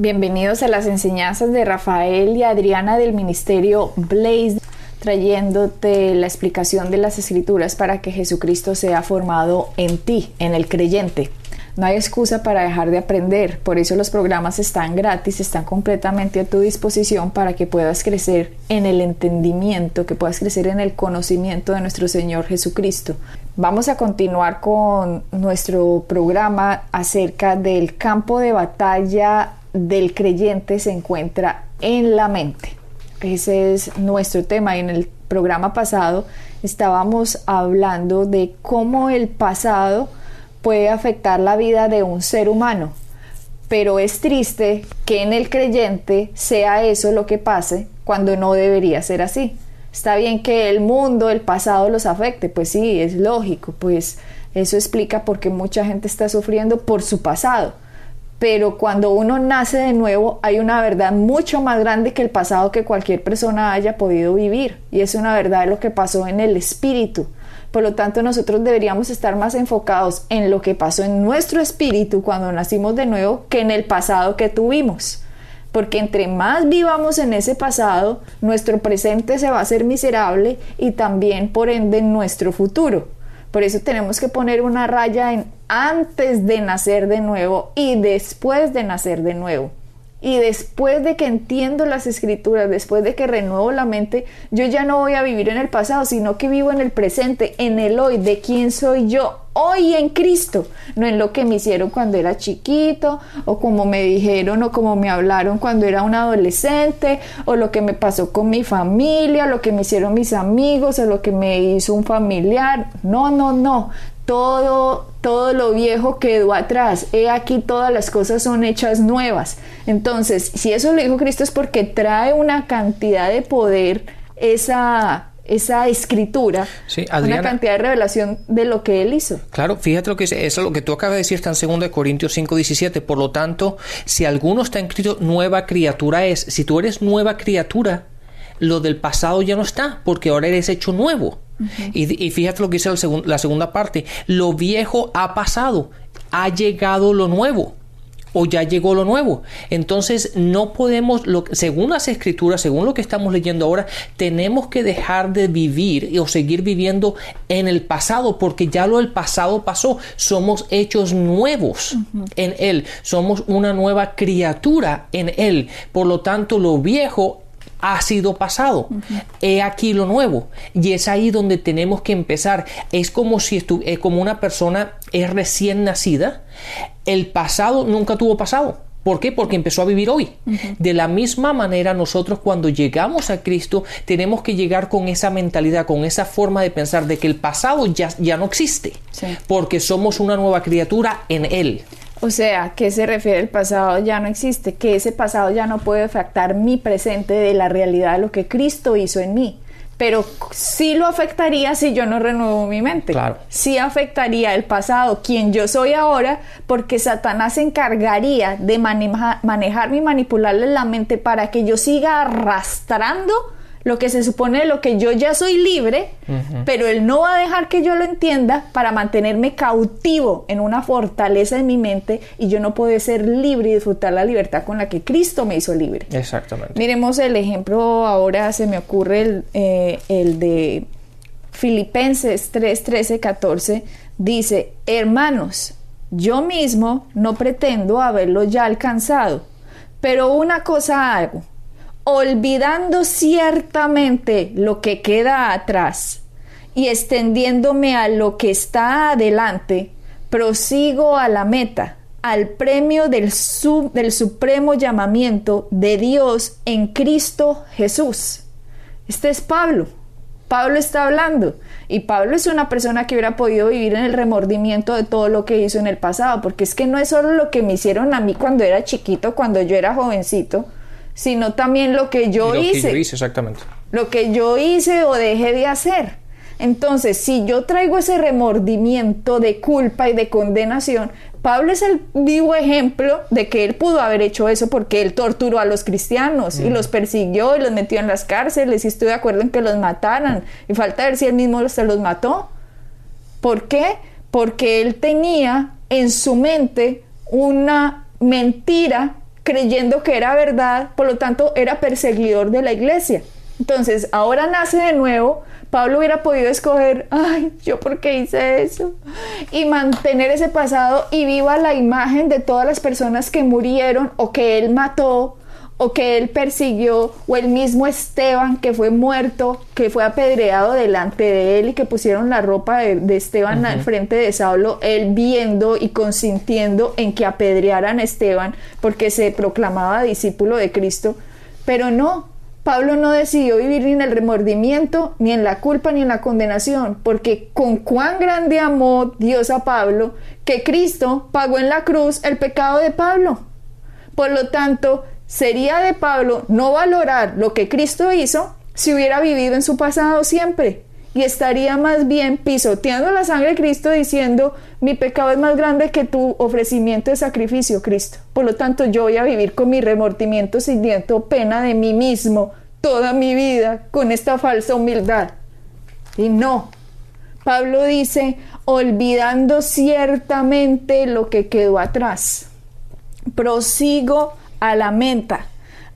Bienvenidos a las enseñanzas de Rafael y Adriana del Ministerio Blaze, trayéndote la explicación de las escrituras para que Jesucristo sea formado en ti, en el creyente. No hay excusa para dejar de aprender, por eso los programas están gratis, están completamente a tu disposición para que puedas crecer en el entendimiento, que puedas crecer en el conocimiento de nuestro Señor Jesucristo. Vamos a continuar con nuestro programa acerca del campo de batalla del creyente se encuentra en la mente. Ese es nuestro tema en el programa pasado estábamos hablando de cómo el pasado puede afectar la vida de un ser humano. Pero es triste que en el creyente sea eso lo que pase cuando no debería ser así. Está bien que el mundo, el pasado los afecte, pues sí, es lógico, pues eso explica por qué mucha gente está sufriendo por su pasado pero cuando uno nace de nuevo hay una verdad mucho más grande que el pasado que cualquier persona haya podido vivir y es una verdad de lo que pasó en el espíritu. Por lo tanto, nosotros deberíamos estar más enfocados en lo que pasó en nuestro espíritu cuando nacimos de nuevo que en el pasado que tuvimos. Porque entre más vivamos en ese pasado, nuestro presente se va a hacer miserable y también, por ende, nuestro futuro. Por eso tenemos que poner una raya en antes de nacer de nuevo y después de nacer de nuevo. Y después de que entiendo las escrituras, después de que renuevo la mente, yo ya no voy a vivir en el pasado, sino que vivo en el presente, en el hoy, de quién soy yo, hoy en Cristo, no en lo que me hicieron cuando era chiquito, o como me dijeron, o como me hablaron cuando era un adolescente, o lo que me pasó con mi familia, lo que me hicieron mis amigos, o lo que me hizo un familiar. No, no, no todo, todo lo viejo quedó atrás. He aquí todas las cosas son hechas nuevas. Entonces, si eso lo dijo Cristo es porque trae una cantidad de poder esa, esa escritura, una cantidad de revelación de lo que él hizo. Claro, fíjate lo que es eso, lo que tú acabas de decir está en 2 Corintios 5, 17. Por lo tanto, si alguno está escrito nueva criatura es, si tú eres nueva criatura, lo del pasado ya no está, porque ahora eres hecho nuevo y, fíjate lo que dice la segunda parte. Lo viejo ha pasado, ha llegado lo nuevo o ya llegó lo nuevo. Entonces no podemos, lo, según las escrituras, según lo que estamos leyendo ahora, tenemos que dejar de vivir o seguir viviendo en el pasado porque ya lo del pasado pasó. Somos hechos nuevos en Él, somos una nueva criatura en Él. Por lo tanto, lo viejo ha sido pasado. He aquí lo nuevo. Y es ahí donde tenemos que empezar. Es como si es como una persona es recién nacida. El pasado nunca tuvo pasado. ¿Por qué? Porque empezó a vivir hoy. De la misma manera, nosotros cuando llegamos a Cristo tenemos que llegar con esa mentalidad, con esa forma de pensar de que el pasado ya, ya no existe, porque somos una nueva criatura en Él. O sea, ¿qué se refiere el pasado ya no existe? Que ese pasado ya no puede afectar mi presente de la realidad de lo que Cristo hizo en mí. Pero sí lo afectaría si yo no renuevo mi mente. Claro. Sí afectaría el pasado, quien yo soy ahora, porque Satanás se encargaría de manejarme y manipularle la mente para que yo siga arrastrando lo que se supone lo que yo ya soy libre, pero él no va a dejar que yo lo entienda para mantenerme cautivo en una fortaleza en mi mente y yo no puedo ser libre y disfrutar la libertad con la que Cristo me hizo libre. Exactamente. Miremos el ejemplo, ahora se me ocurre el, eh, el de Filipenses 3, 13, 14, dice, hermanos, yo mismo no pretendo haberlo ya alcanzado, pero una cosa hago olvidando ciertamente lo que queda atrás y extendiéndome a lo que está adelante, prosigo a la meta, al premio del, del supremo llamamiento de Dios en Cristo Jesús. Este es Pablo. Pablo está hablando. Y Pablo es una persona que hubiera podido vivir en el remordimiento de todo lo que hizo en el pasado, porque es que no es solo lo que me hicieron a mí cuando era chiquito, cuando yo era jovencito, sino también lo que yo lo hice. Que yo hice, exactamente. Lo que yo hice o dejé de hacer. Entonces, si yo traigo ese remordimiento de culpa y de condenación, Pablo es el vivo ejemplo de que él pudo haber hecho eso porque él torturó a los cristianos y los persiguió y los metió en las cárceles y estoy de acuerdo en que los mataran. Y falta ver si él mismo se los mató. ¿Por qué? Porque él tenía en su mente una mentira creyendo que era verdad, por lo tanto era perseguidor de la iglesia. Entonces, ahora nace de nuevo, Pablo hubiera podido escoger, ay, yo por qué hice eso, y mantener ese pasado y viva la imagen de todas las personas que murieron o que él mató o que él persiguió, o el mismo Esteban que fue muerto, que fue apedreado delante de él y que pusieron la ropa de, Esteban al frente de Saulo, él viendo y consintiendo en que apedrearan a Esteban porque se proclamaba discípulo de Cristo, pero no, Pablo no decidió vivir ni en el remordimiento, ni en la culpa, ni en la condenación, porque con cuán grande amó Dios a Pablo, que Cristo pagó en la cruz el pecado de Pablo. Por lo tanto, sería de Pablo no valorar lo que Cristo hizo si hubiera vivido en su pasado siempre y estaría más bien pisoteando la sangre de Cristo diciendo mi pecado es más grande que tu ofrecimiento de sacrificio, Cristo. Por lo tanto, yo voy a vivir con mi remordimiento sintiendo pena de mí mismo toda mi vida con esta falsa humildad. Y no. Pablo dice, olvidando ciertamente lo que quedó atrás. Prosigo a la meta,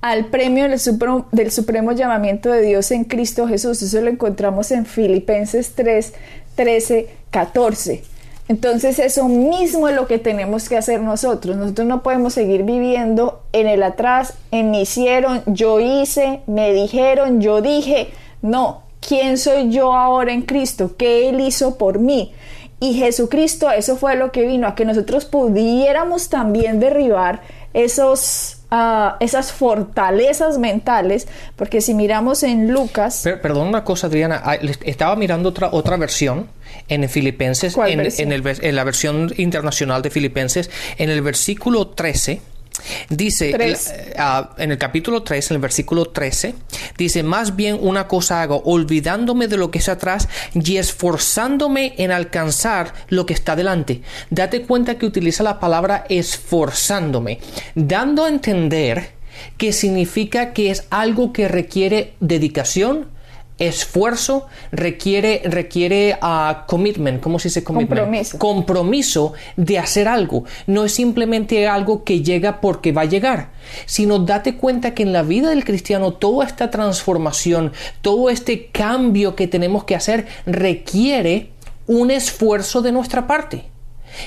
al premio del supremo, del supremo, llamamiento de Dios en Cristo Jesús. Eso lo encontramos en Filipenses 3, 13, 14. Entonces eso mismo es lo que tenemos que hacer nosotros. Nosotros no podemos seguir viviendo en el atrás, en me hicieron, yo hice, me dijeron, yo dije. No, ¿quién soy yo ahora en Cristo? ¿Qué Él hizo por mí? Y Jesucristo, eso fue lo que vino, a que nosotros pudiéramos también derribar esos, uh, esas fortalezas mentales, porque si miramos en Lucas... perdón una cosa, Adriana, ah, estaba mirando otra, otra versión en Filipenses, en, en, el, en la versión internacional de Filipenses, en el versículo 13 Dice eh, ah, en el capítulo 3, en el versículo 13, dice, más bien una cosa hago, olvidándome de lo que es atrás y esforzándome en alcanzar lo que está delante. Date cuenta que utiliza la palabra esforzándome, dando a entender que significa que es algo que requiere dedicación, esfuerzo requiere, requiere uh, commitment, ¿cómo se dice commitment? Compromiso. Compromiso de hacer algo. No es simplemente algo que llega porque va a llegar, sino date cuenta que en la vida del cristiano toda esta transformación, todo este cambio que tenemos que hacer requiere un esfuerzo de nuestra parte.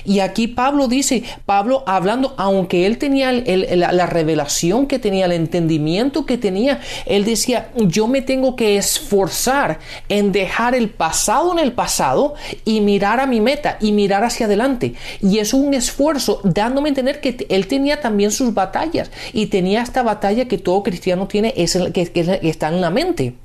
Y aquí Pablo dice, Pablo hablando, aunque él tenía la, revelación que tenía, el entendimiento que tenía, él decía, yo me tengo que esforzar en dejar el pasado en el pasado y mirar a mi meta y mirar hacia adelante. Y es un esfuerzo dándome a entender que él tenía también sus batallas y tenía esta batalla que todo cristiano tiene, es que está en la mente.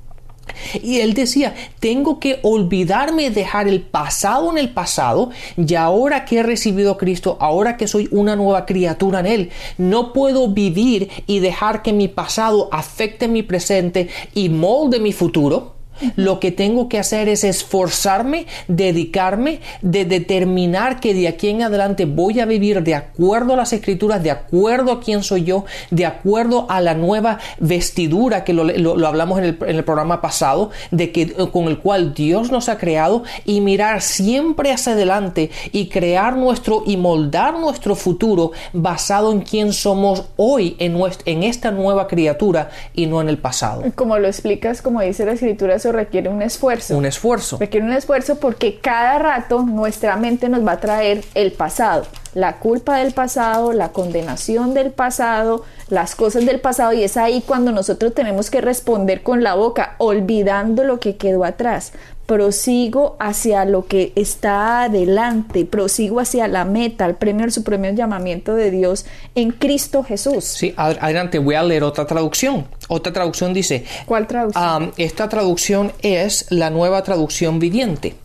Y él decía, tengo que olvidarme, dejar el pasado en el pasado, y ahora que he recibido a Cristo, ahora que soy una nueva criatura en Él, no puedo vivir y dejar que mi pasado afecte mi presente y molde mi futuro lo que tengo que hacer es esforzarme, dedicarme, de determinar que de aquí en adelante voy a vivir de acuerdo a las escrituras, de acuerdo a quién soy yo, de acuerdo a la nueva vestidura que lo, hablamos en el, programa pasado, de que con el cual Dios nos ha creado y mirar siempre hacia adelante y crear nuestro y moldar nuestro futuro basado en quién somos hoy en, en esta nueva criatura y no en el pasado. Como lo explicas, como dice la escritura, eso requiere un esfuerzo. Un esfuerzo. Requiere un esfuerzo porque cada rato nuestra mente nos va a traer el pasado, la culpa del pasado, la condenación del pasado, las cosas del pasado y es ahí cuando nosotros tenemos que responder con la boca, olvidando lo que quedó atrás prosigo hacia lo que está adelante, prosigo hacia la meta, el premio, el supremo llamamiento de Dios en Cristo Jesús. Sí, adelante, voy a leer otra traducción. Otra traducción dice... ¿Cuál traducción? esta traducción es la nueva traducción viviente.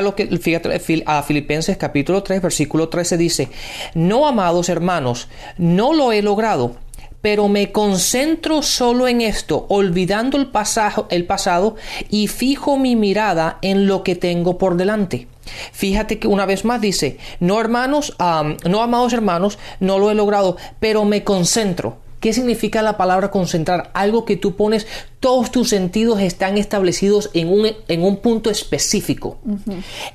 Lo que fíjate, a Filipenses capítulo 3, versículo 13 dice, No, amados hermanos, no lo he logrado pero me concentro solo en esto, olvidando el, el pasado y fijo mi mirada en lo que tengo por delante. Fíjate que una vez más dice, no hermanos, no amados hermanos, no lo he logrado, pero me concentro. ¿Qué significa la palabra concentrar? Algo que tú pones, todos tus sentidos están establecidos en un, en un punto específico.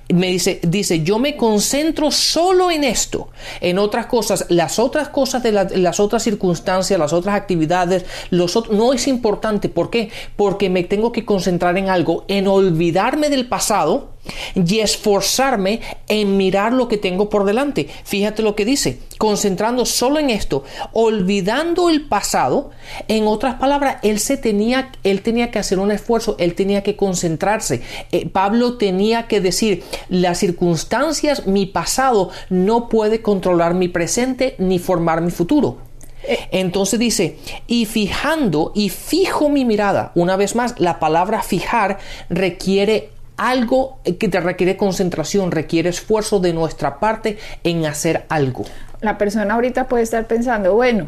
Me dice, dice, yo me concentro solo en esto, en otras cosas, las otras cosas de las otras circunstancias, las otras actividades, los no es importante. ¿Por qué? Porque me tengo que concentrar en algo, en olvidarme del pasado y esforzarme en mirar lo que tengo por delante. Fíjate lo que dice, concentrando solo en esto, olvidando el pasado, en otras palabras, él se tenía él tenía que hacer un esfuerzo, él tenía que concentrarse. Eh, Pablo tenía que decir, las circunstancias, mi pasado no puede controlar mi presente ni formar mi futuro. Eh, Entonces dice, y fijando y fijo mi mirada, una vez más, la palabra fijar requiere algo que te requiere concentración, requiere esfuerzo de nuestra parte en hacer algo. La persona ahorita puede estar pensando, bueno,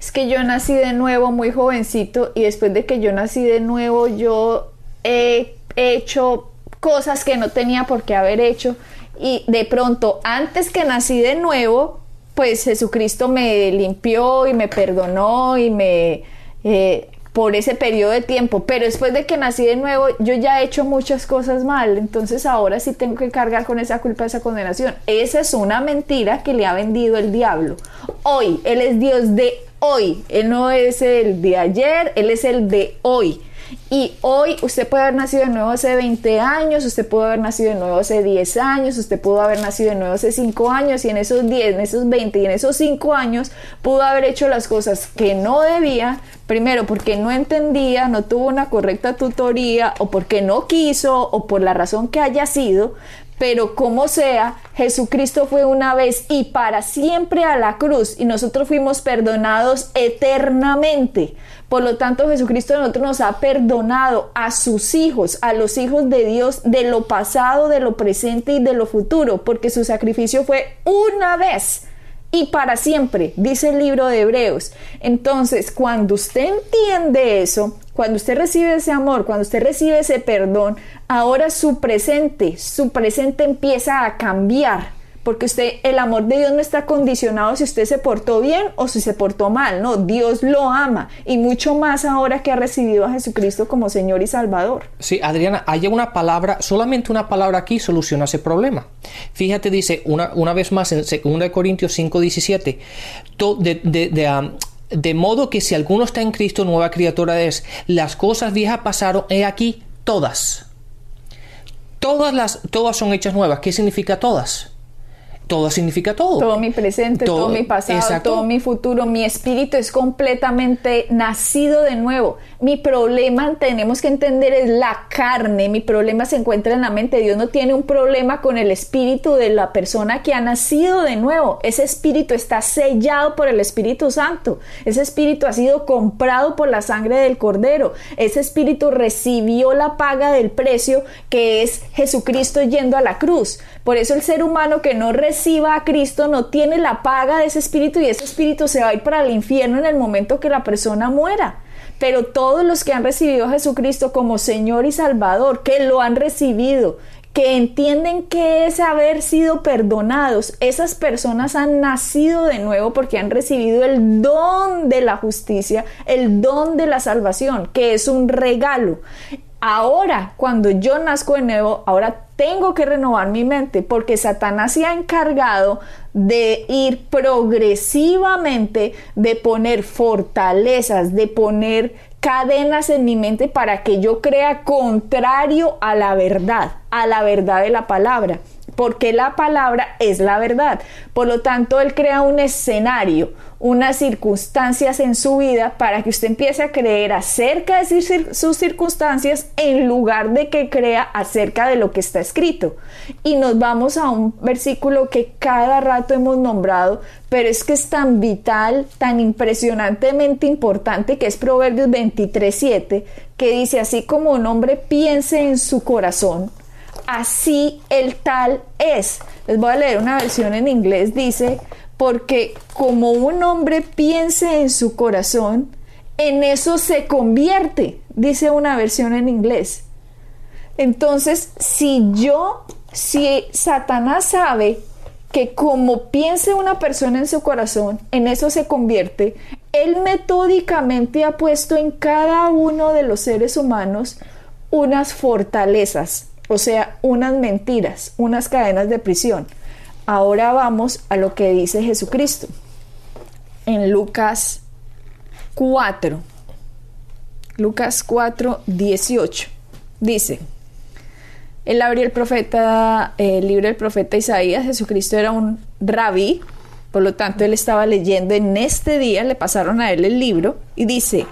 es que yo nací de nuevo muy jovencito y después de que yo nací de nuevo yo he hecho cosas que no tenía por qué haber hecho y de pronto antes que nací de nuevo pues Jesucristo me limpió y me perdonó y me eh, por ese periodo de tiempo, pero después de que nací de nuevo, yo ya he hecho muchas cosas mal, entonces ahora sí tengo que cargar con esa culpa, esa condenación. Esa es una mentira que le ha vendido el diablo. Hoy, Él es Dios de hoy, Él no es el de ayer, Él es el de hoy. Y hoy usted puede haber nacido de nuevo hace 20 años, usted pudo haber nacido de nuevo hace 10 años, usted pudo haber nacido de nuevo hace 5 años y en esos 10, en esos 20 y en esos 5 años pudo haber hecho las cosas que no debía, primero porque no entendía, no tuvo una correcta tutoría o porque no quiso o por la razón que haya sido, pero como sea, Jesucristo fue una vez y para siempre a la cruz y nosotros fuimos perdonados eternamente. Por lo tanto, Jesucristo nosotros nos ha perdonado a sus hijos, a los hijos de Dios, de lo pasado, de lo presente y de lo futuro, porque su sacrificio fue una vez y para siempre, dice el libro de Hebreos. Entonces, cuando usted entiende eso, cuando usted recibe ese amor, cuando usted recibe ese perdón, ahora su presente, su presente empieza a cambiar porque usted, el amor de Dios no está condicionado si usted se portó bien o si se portó mal, no, Dios lo ama y mucho más ahora que ha recibido a Jesucristo como Señor y Salvador. Sí, Adriana, hay una palabra, solamente una palabra aquí soluciona ese problema. Fíjate, dice una, una vez más en 2 Corintios 5, 17, de, de, um, de modo que si alguno está en Cristo, nueva criatura es, las cosas viejas pasaron, he aquí, todas. Todas las, todas son hechas nuevas. ¿Qué significa todas? Todo significa todo. Todo mi presente, todo, mi pasado, todo mi futuro, mi espíritu es completamente nacido de nuevo. Mi problema, tenemos que entender, es la carne. Mi problema se encuentra en la mente. Dios no tiene un problema con el espíritu de la persona que ha nacido de nuevo. Ese espíritu está sellado por el Espíritu Santo. Ese espíritu ha sido comprado por la sangre del Cordero. Ese espíritu recibió la paga del precio que es Jesucristo yendo a la cruz. Por eso el ser humano que no reciba a Cristo no tiene la paga de ese espíritu y ese espíritu se va a ir para el infierno en el momento que la persona muera. Pero todos los que han recibido a Jesucristo como Señor y Salvador, que lo han recibido, que entienden que es haber sido perdonados, esas personas han nacido de nuevo porque han recibido el don de la justicia, el don de la salvación, que es un regalo. Ahora, cuando yo nazco de nuevo, ahora tengo que renovar mi mente porque Satanás se ha encargado de ir progresivamente, de poner fortalezas, de poner cadenas en mi mente para que yo crea contrario a la verdad, a la verdad de la palabra porque la palabra es la verdad. Por lo tanto, Él crea un escenario, unas circunstancias en su vida para que usted empiece a creer acerca de sus circunstancias en lugar de que crea acerca de lo que está escrito. Y nos vamos a un versículo que cada rato hemos nombrado, pero es que es tan vital, tan impresionantemente importante, que es Proverbios 23.7, que dice, así como un hombre piense en su corazón, así el tal es. Les voy a leer una versión en inglés, dice, porque como un hombre piense en su corazón, en eso se convierte, dice una versión en inglés. Entonces, si yo, si Satanás sabe que como piense una persona en su corazón, en eso se convierte, él metódicamente ha puesto en cada uno de los seres humanos unas fortalezas, o sea, unas mentiras, unas cadenas de prisión. Ahora vamos a lo que dice Jesucristo en Lucas 4. Lucas 4, 18. Dice, él abrió el profeta, el libro del profeta Isaías, Jesucristo era un rabí, por lo tanto él estaba leyendo en este día, le pasaron a él el libro y dice,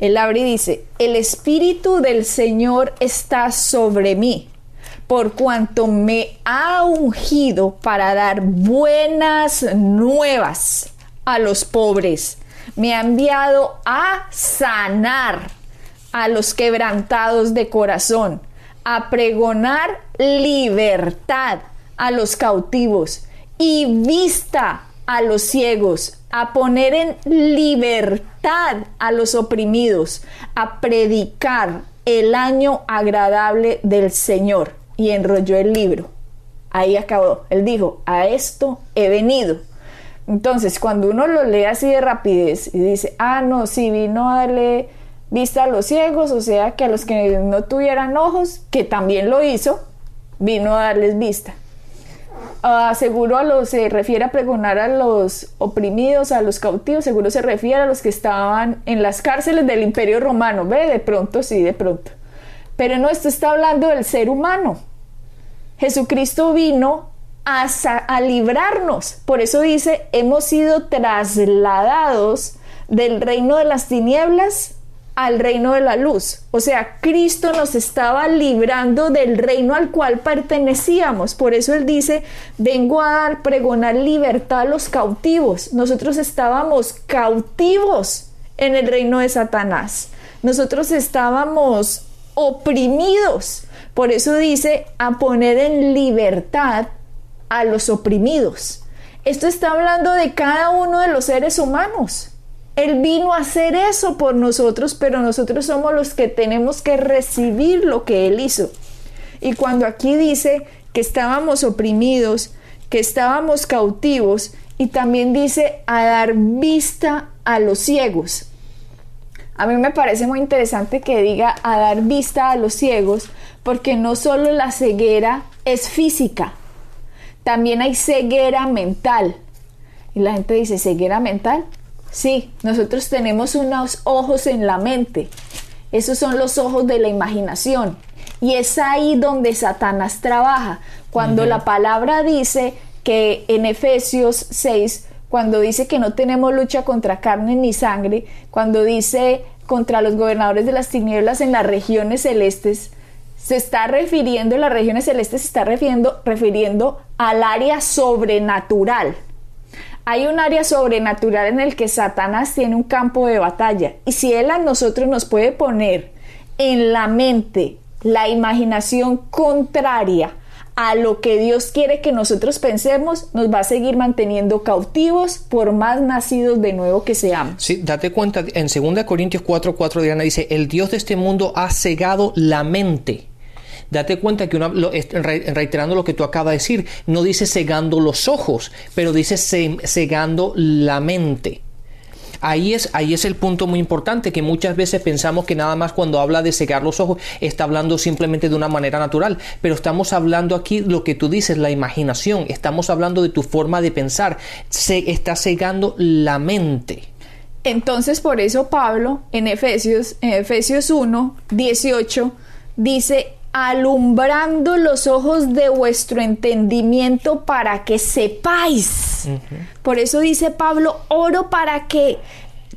él abre y dice, el Espíritu del Señor está sobre mí, por cuanto me ha ungido para dar buenas nuevas a los pobres. Me ha enviado a sanar a los quebrantados de corazón a pregonar libertad a los cautivos y vista a los ciegos, a poner en libertad a los oprimidos, a predicar el año agradable del Señor. Y enrolló el libro. Ahí acabó. Él dijo, a esto he venido. Entonces, cuando uno lo lee así de rapidez y dice, ah, no, sí, vino a darle vista a los ciegos, o sea que a los que no tuvieran ojos, que también lo hizo, vino a darles vista. Uh, seguro a los se refiere a pregonar a los oprimidos, a los cautivos, seguro se refiere a los que estaban en las cárceles del Imperio Romano, ve, de pronto sí, de pronto. Pero no, esto está hablando del ser humano. Jesucristo vino a, a librarnos, por eso dice, hemos sido trasladados del reino de las tinieblas al reino de la luz. O sea, Cristo nos estaba librando del reino al cual pertenecíamos. Por eso Él dice, vengo a dar, pregonar libertad a los cautivos. Nosotros estábamos cautivos en el reino de Satanás. Nosotros estábamos oprimidos. Por eso dice, a poner en libertad a los oprimidos. Esto está hablando de cada uno de los seres humanos. Él vino a hacer eso por nosotros, pero nosotros somos los que tenemos que recibir lo que Él hizo. Y cuando aquí dice que estábamos oprimidos, que estábamos cautivos, y también dice a dar vista a los ciegos. A mí me parece muy interesante que diga a dar vista a los ciegos, porque no solo la ceguera es física, también hay ceguera mental. Y la gente dice, ¿ceguera mental? Sí, nosotros tenemos unos ojos en la mente. Esos son los ojos de la imaginación. Y es ahí donde Satanás trabaja. Cuando la palabra dice que en Efesios 6, cuando dice que no tenemos lucha contra carne ni sangre, cuando dice contra los gobernadores de las tinieblas en las regiones celestes, se está refiriendo, en las regiones celestes se está refiriendo, refiriendo al área sobrenatural hay un área sobrenatural en el que Satanás tiene un campo de batalla. Y si Él a nosotros nos puede poner en la mente la imaginación contraria a lo que Dios quiere que nosotros pensemos, nos va a seguir manteniendo cautivos por más nacidos de nuevo que seamos. Sí, date cuenta, en 2 Corintios 4, 4 Diana dice, el Dios de este mundo ha cegado la mente Date cuenta que reiterando lo que tú acabas de decir, no dice cegando los ojos, pero dice cegando la mente. Ahí es, ahí es el punto muy importante, que muchas veces pensamos que nada más cuando habla de cegar los ojos está hablando simplemente de una manera natural, pero estamos hablando aquí lo que tú dices, la imaginación, estamos hablando de tu forma de pensar, se está cegando la mente. Entonces por eso Pablo en Efesios, en Efesios 1, 18, dice, alumbrando los ojos de vuestro entendimiento para que sepáis. Por eso dice Pablo, oro para que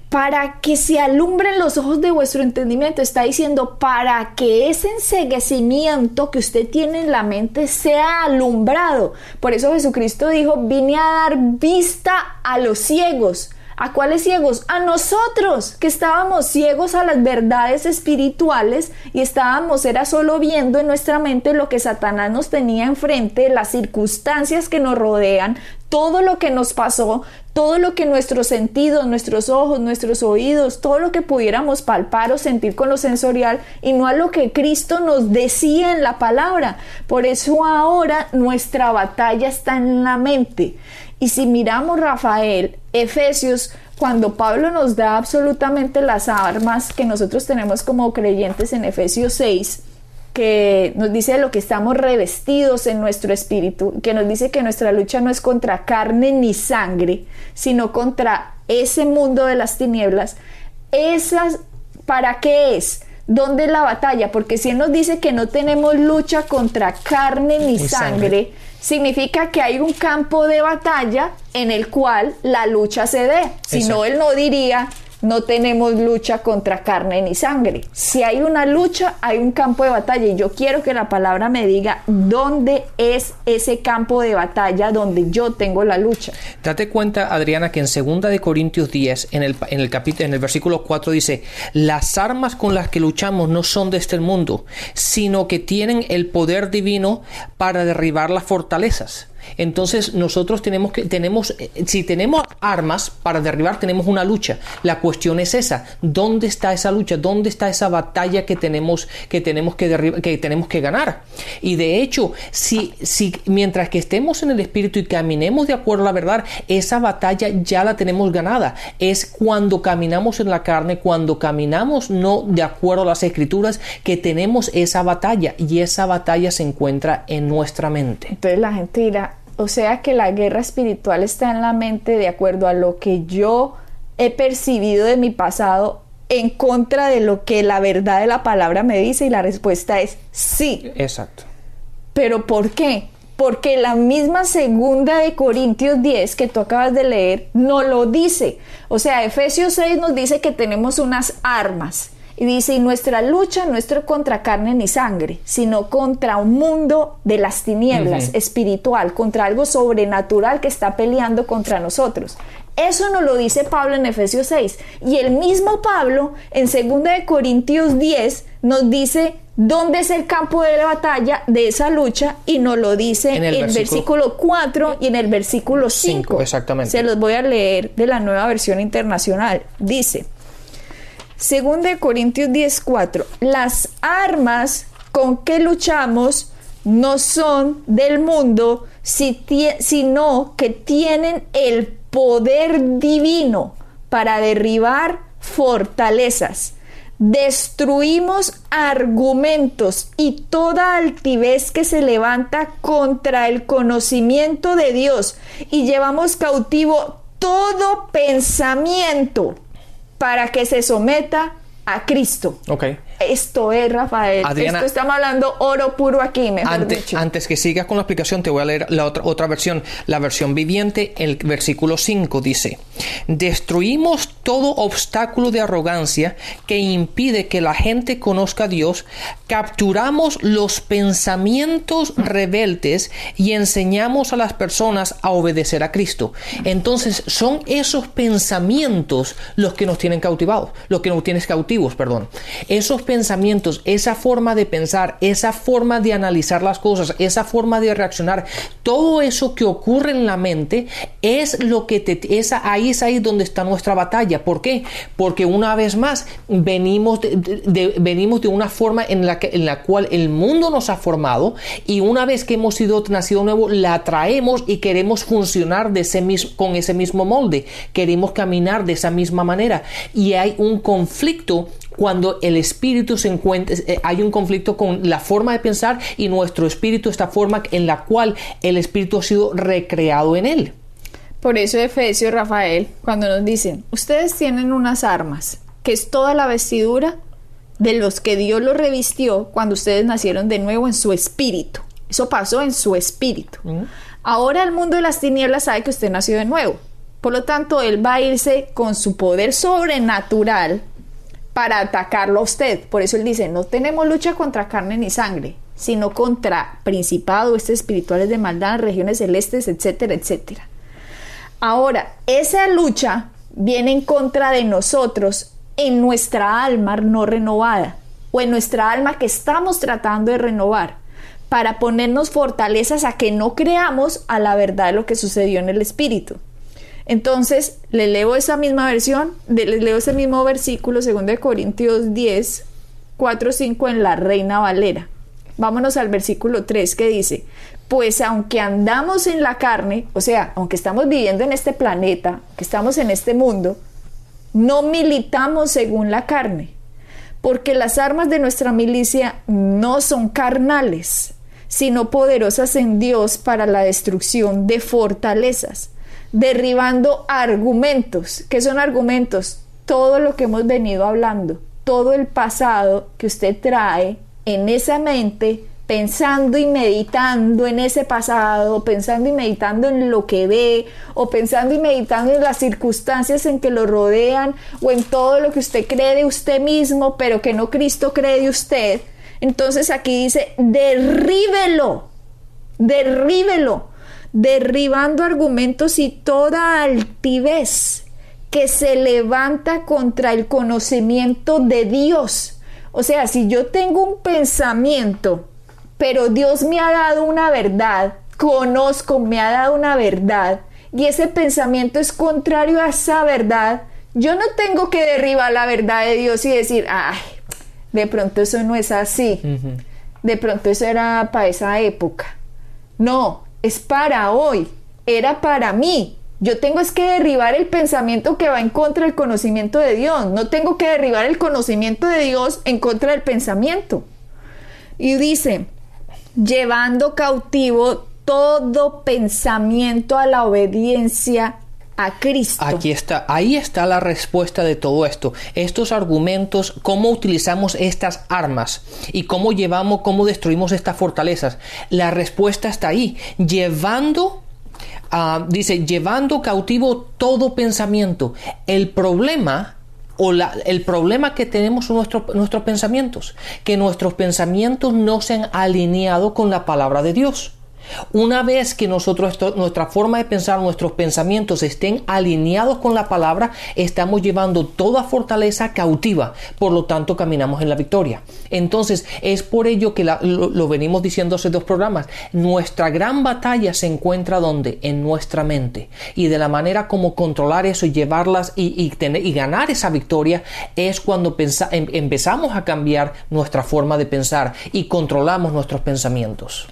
para que se alumbren los ojos de vuestro entendimiento. Está diciendo para que ese enseguecimiento que usted tiene en la mente sea alumbrado. Por eso Jesucristo dijo, vine a dar vista a los ciegos ¿A cuáles ciegos? A nosotros, que estábamos ciegos a las verdades espirituales y estábamos, era solo viendo en nuestra mente lo que Satanás nos tenía enfrente, las circunstancias que nos rodean, todo lo que nos pasó, todo lo que nuestros sentidos, nuestros ojos, nuestros oídos, todo lo que pudiéramos palpar o sentir con lo sensorial y no a lo que Cristo nos decía en la palabra. Por eso ahora nuestra batalla está en la mente. Y si miramos Rafael, Efesios, cuando Pablo nos da absolutamente las armas que nosotros tenemos como creyentes en Efesios 6, que nos dice lo que estamos revestidos en nuestro espíritu, que nos dice que nuestra lucha no es contra carne ni sangre, sino contra ese mundo de las tinieblas. Esas, ¿para qué es? ¿Dónde es la batalla? Porque si Él nos dice que no tenemos lucha contra carne ni, sangre, significa que hay un campo de batalla en el cual la lucha se dé. Si no, Él no diría, no tenemos lucha contra carne ni sangre. Si hay una lucha, hay un campo de batalla y yo quiero que la palabra me diga dónde es ese campo de batalla donde yo tengo la lucha. Date cuenta, Adriana, que en 2 de Corintios 10, en el, en el capítulo en el versículo 4 dice, "Las armas con las que luchamos no son de este mundo, sino que tienen el poder divino para derribar las fortalezas." Entonces nosotros tenemos que, tenemos, eh, si tenemos armas para derribar, tenemos una lucha. La cuestión es esa, ¿dónde está esa lucha? ¿Dónde está esa batalla que tenemos que, tenemos que, derribar, que, tenemos que ganar? Y de hecho, si, si mientras que estemos en el Espíritu y caminemos de acuerdo a la verdad, esa batalla ya la tenemos ganada. Es cuando caminamos en la carne, cuando caminamos no de acuerdo a las escrituras, que tenemos esa batalla y esa batalla se encuentra en nuestra mente. Entonces la gente o sea que la guerra espiritual está en la mente de acuerdo a lo que yo he percibido de mi pasado en contra de lo que la verdad de la palabra me dice y la respuesta es sí. Exacto. Pero ¿por qué? Porque la misma segunda de Corintios 10 que tú acabas de leer no lo dice. O sea, Efesios 6 nos dice que tenemos unas armas y dice, y nuestra lucha no es contra carne ni sangre, sino contra un mundo de las tinieblas espiritual, contra algo sobrenatural que está peleando contra nosotros. Eso nos lo dice Pablo en Efesios 6. Y el mismo Pablo en 2 de Corintios 10 nos dice dónde es el campo de la batalla de esa lucha y nos lo dice en el versículo, 4 y en el versículo 5. Exactamente. Se los voy a leer de la nueva versión internacional. Dice, según de Corintios 10:4, las armas con que luchamos no son del mundo, sino que tienen el poder divino para derribar fortalezas. Destruimos argumentos y toda altivez que se levanta contra el conocimiento de Dios y llevamos cautivo todo pensamiento para que se someta a Cristo. Ok. Esto es, Rafael. Esto estamos hablando oro puro aquí, mejor antes, dicho. Antes que sigas con la explicación, te voy a leer la otra, otra versión. La versión viviente, el versículo 5 dice: Destruimos todo obstáculo de arrogancia que impide que la gente conozca a Dios, capturamos los pensamientos rebeldes y enseñamos a las personas a obedecer a Cristo. Entonces, son esos pensamientos los que nos tienen cautivados, los que nos tienen cautivos, perdón. Esos pensamientos, esa forma de pensar, esa forma de analizar las cosas, esa forma de reaccionar, todo eso que ocurre en la mente es lo que te, esa, ahí es ahí donde está nuestra batalla. ¿Por qué? Porque una vez más venimos de, venimos de una forma en la, que, en la cual el mundo nos ha formado y una vez que hemos sido nacido nuevo la traemos y queremos funcionar de ese mismo, con ese mismo molde, queremos caminar de esa misma manera y hay un conflicto cuando el espíritu se encuentra, eh, hay un conflicto con la forma de pensar y nuestro espíritu, esta forma en la cual el espíritu ha sido recreado en él. Por eso Efesios, Rafael, cuando nos dicen, ustedes tienen unas armas, que es toda la vestidura de los que Dios los revistió cuando ustedes nacieron de nuevo en su espíritu. Eso pasó en su espíritu. Ahora el mundo de las tinieblas sabe que usted nació de nuevo. Por lo tanto, Él va a irse con su poder sobrenatural para atacarlo a usted. Por eso él dice, no tenemos lucha contra carne ni sangre, sino contra principados espirituales de maldad, regiones celestes, etcétera, etcétera. Ahora, esa lucha viene en contra de nosotros en nuestra alma no renovada o en nuestra alma que estamos tratando de renovar para ponernos fortalezas a que no creamos a la verdad de lo que sucedió en el espíritu. Entonces, le leo esa misma versión, le leo ese mismo versículo, 2 Corintios 10, 4, 5 en la Reina Valera. Vámonos al versículo 3 que dice, pues aunque andamos en la carne, o sea, aunque estamos viviendo en este planeta, que estamos en este mundo, no militamos según la carne, porque las armas de nuestra milicia no son carnales, sino poderosas en Dios para la destrucción de fortalezas derribando argumentos. ¿Qué son argumentos? Todo lo que hemos venido hablando, todo el pasado que usted trae en esa mente, pensando y meditando en ese pasado, pensando y meditando en lo que ve, o pensando y meditando en las circunstancias en que lo rodean, o en todo lo que usted cree de usted mismo, pero que no Cristo cree de usted. Entonces aquí dice, derríbelo, derríbelo derribando argumentos y toda altivez que se levanta contra el conocimiento de Dios. O sea, si yo tengo un pensamiento, pero Dios me ha dado una verdad, conozco, me ha dado una verdad, y ese pensamiento es contrario a esa verdad, yo no tengo que derribar la verdad de Dios y decir, ay, de pronto eso no es así, de pronto eso era para esa época. No, es para hoy, era para mí. Yo tengo es que derribar el pensamiento que va en contra del conocimiento de Dios. No tengo que derribar el conocimiento de Dios en contra del pensamiento. Y dice, llevando cautivo todo pensamiento a la obediencia Aquí está, ahí está la respuesta de todo esto. Estos argumentos, cómo utilizamos estas armas y cómo llevamos, cómo destruimos estas fortalezas. La respuesta está ahí, llevando ah, dice, llevando cautivo todo pensamiento. El problema o el problema que tenemos son nuestros pensamientos, que nuestros pensamientos no se han alineado con la palabra de Dios. Una vez que nosotros, nuestra forma de pensar, nuestros pensamientos estén alineados con la palabra, estamos llevando toda fortaleza cautiva. Por lo tanto, caminamos en la victoria. Entonces, es por ello que lo, venimos diciendo hace dos programas. Nuestra gran batalla se encuentra donde? En nuestra mente. Y de la manera como controlar eso y llevarlas y, y ganar esa victoria es cuando em, empezamos a cambiar nuestra forma de pensar y controlamos nuestros pensamientos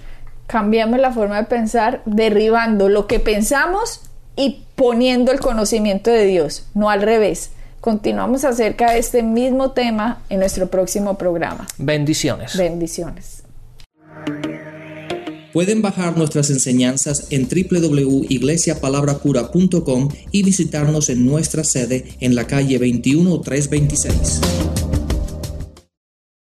cambiamos la forma de pensar derribando lo que pensamos y poniendo el conocimiento de Dios, no al revés. Continuamos acerca de este mismo tema en nuestro próximo programa. Bendiciones. Bendiciones. Pueden bajar nuestras enseñanzas en www.iglesiapalabracura.com y visitarnos en nuestra sede en la calle 21326.